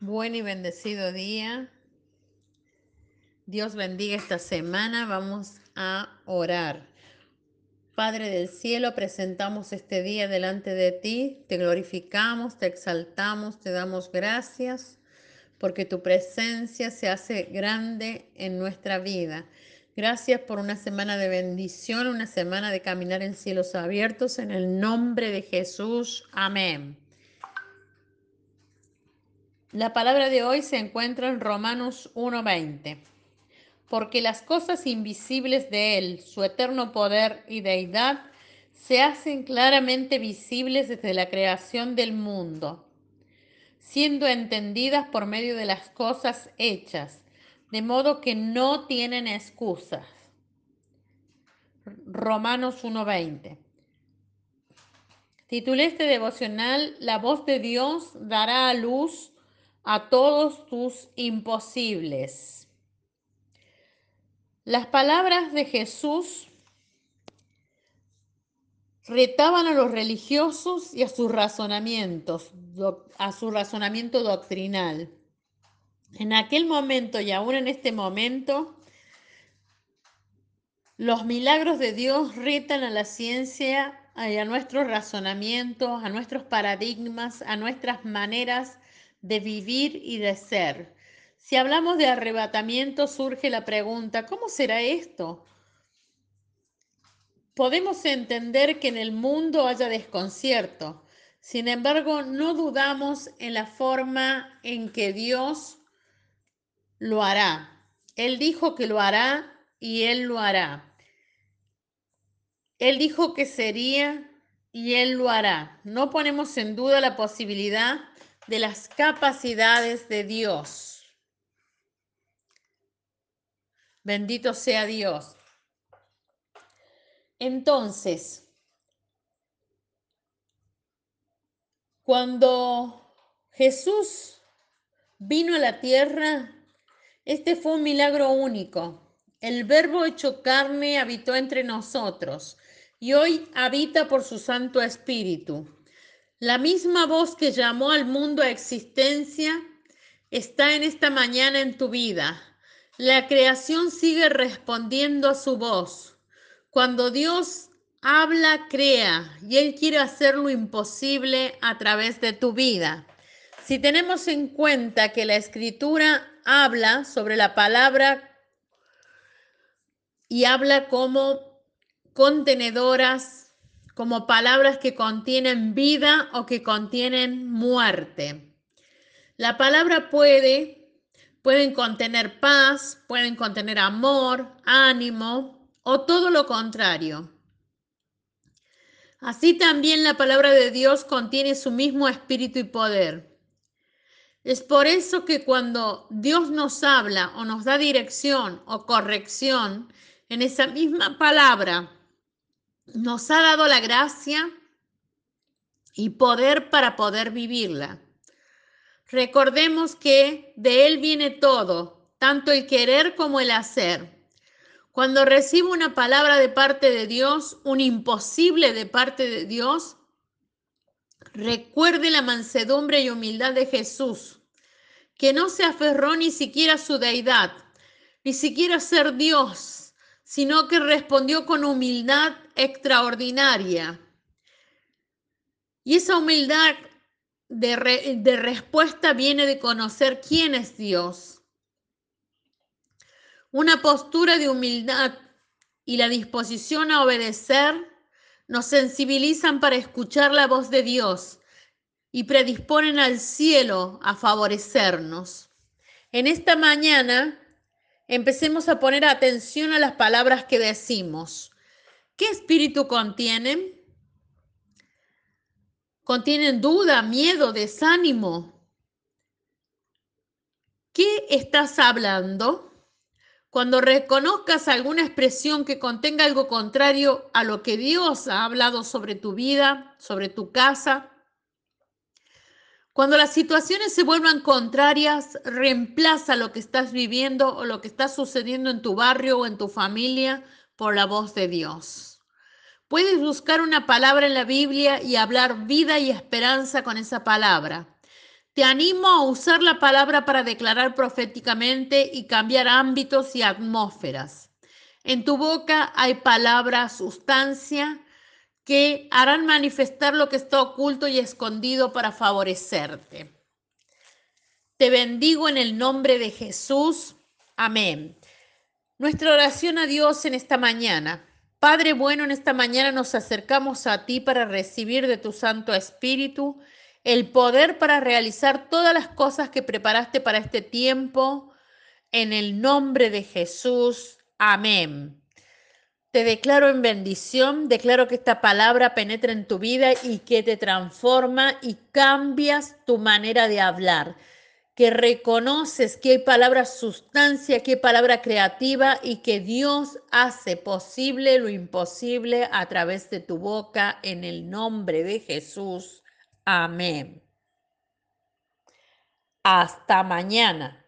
Buen y bendecido día. Dios bendiga esta semana. Vamos a orar. Padre del cielo, presentamos este día delante de ti. Te glorificamos, te exaltamos, te damos gracias porque tu presencia se hace grande en nuestra vida. Gracias por una semana de bendición, una semana de caminar en cielos abiertos. En el nombre de Jesús. Amén. La palabra de hoy se encuentra en Romanos 1:20. Porque las cosas invisibles de Él, su eterno poder y deidad, se hacen claramente visibles desde la creación del mundo, siendo entendidas por medio de las cosas hechas, de modo que no tienen excusas. Romanos 1:20. Titulé este devocional La voz de Dios dará a luz a todos tus imposibles. Las palabras de Jesús retaban a los religiosos y a sus razonamientos, a su razonamiento doctrinal. En aquel momento y aún en este momento, los milagros de Dios retan a la ciencia a nuestros razonamientos, a nuestros paradigmas, a nuestras maneras de vivir y de ser. Si hablamos de arrebatamiento, surge la pregunta, ¿cómo será esto? Podemos entender que en el mundo haya desconcierto, sin embargo, no dudamos en la forma en que Dios lo hará. Él dijo que lo hará y Él lo hará. Él dijo que sería y Él lo hará. No ponemos en duda la posibilidad de las capacidades de Dios. Bendito sea Dios. Entonces, cuando Jesús vino a la tierra, este fue un milagro único. El verbo hecho carne habitó entre nosotros y hoy habita por su Santo Espíritu. La misma voz que llamó al mundo a existencia está en esta mañana en tu vida. La creación sigue respondiendo a su voz. Cuando Dios habla, crea y Él quiere hacer lo imposible a través de tu vida. Si tenemos en cuenta que la escritura habla sobre la palabra y habla como contenedoras como palabras que contienen vida o que contienen muerte. La palabra puede, pueden contener paz, pueden contener amor, ánimo o todo lo contrario. Así también la palabra de Dios contiene su mismo espíritu y poder. Es por eso que cuando Dios nos habla o nos da dirección o corrección, en esa misma palabra nos ha dado la gracia y poder para poder vivirla. Recordemos que de Él viene todo, tanto el querer como el hacer. Cuando recibo una palabra de parte de Dios, un imposible de parte de Dios, recuerde la mansedumbre y humildad de Jesús, que no se aferró ni siquiera a su deidad, ni siquiera a ser Dios, sino que respondió con humildad extraordinaria. Y esa humildad de, de, respuesta viene de conocer quién es Dios. Una postura de humildad y la disposición a obedecer nos sensibilizan para escuchar la voz de Dios y predisponen al cielo a favorecernos. En esta mañana empecemos a poner atención a las palabras que decimos. ¿Qué espíritu contienen? Contienen duda, miedo, desánimo. ¿Qué estás hablando? Cuando reconozcas alguna expresión que contenga algo contrario a lo que Dios ha hablado sobre tu vida, sobre tu casa, cuando las situaciones se vuelvan contrarias, reemplaza lo que estás viviendo o lo que está sucediendo en tu barrio o en tu familia por la voz de Dios. Puedes buscar una palabra en la Biblia y hablar vida y esperanza con esa palabra. Te animo a usar la palabra para declarar proféticamente y cambiar ámbitos y atmósferas. En tu boca hay palabra, sustancia, que harán manifestar lo que está oculto y escondido para favorecerte. Te bendigo en el nombre de Jesús. Amén. Nuestra oración a Dios en esta mañana. Padre bueno, en esta mañana nos acercamos a ti para recibir de tu Santo Espíritu el poder para realizar todas las cosas que preparaste para este tiempo. En el nombre de Jesús. Amén. Te declaro en bendición, declaro que esta palabra penetra en tu vida y que te transforma y cambias tu manera de hablar que reconoces que hay palabra sustancia, que hay palabra creativa y que Dios hace posible lo imposible a través de tu boca en el nombre de Jesús. Amén. Hasta mañana.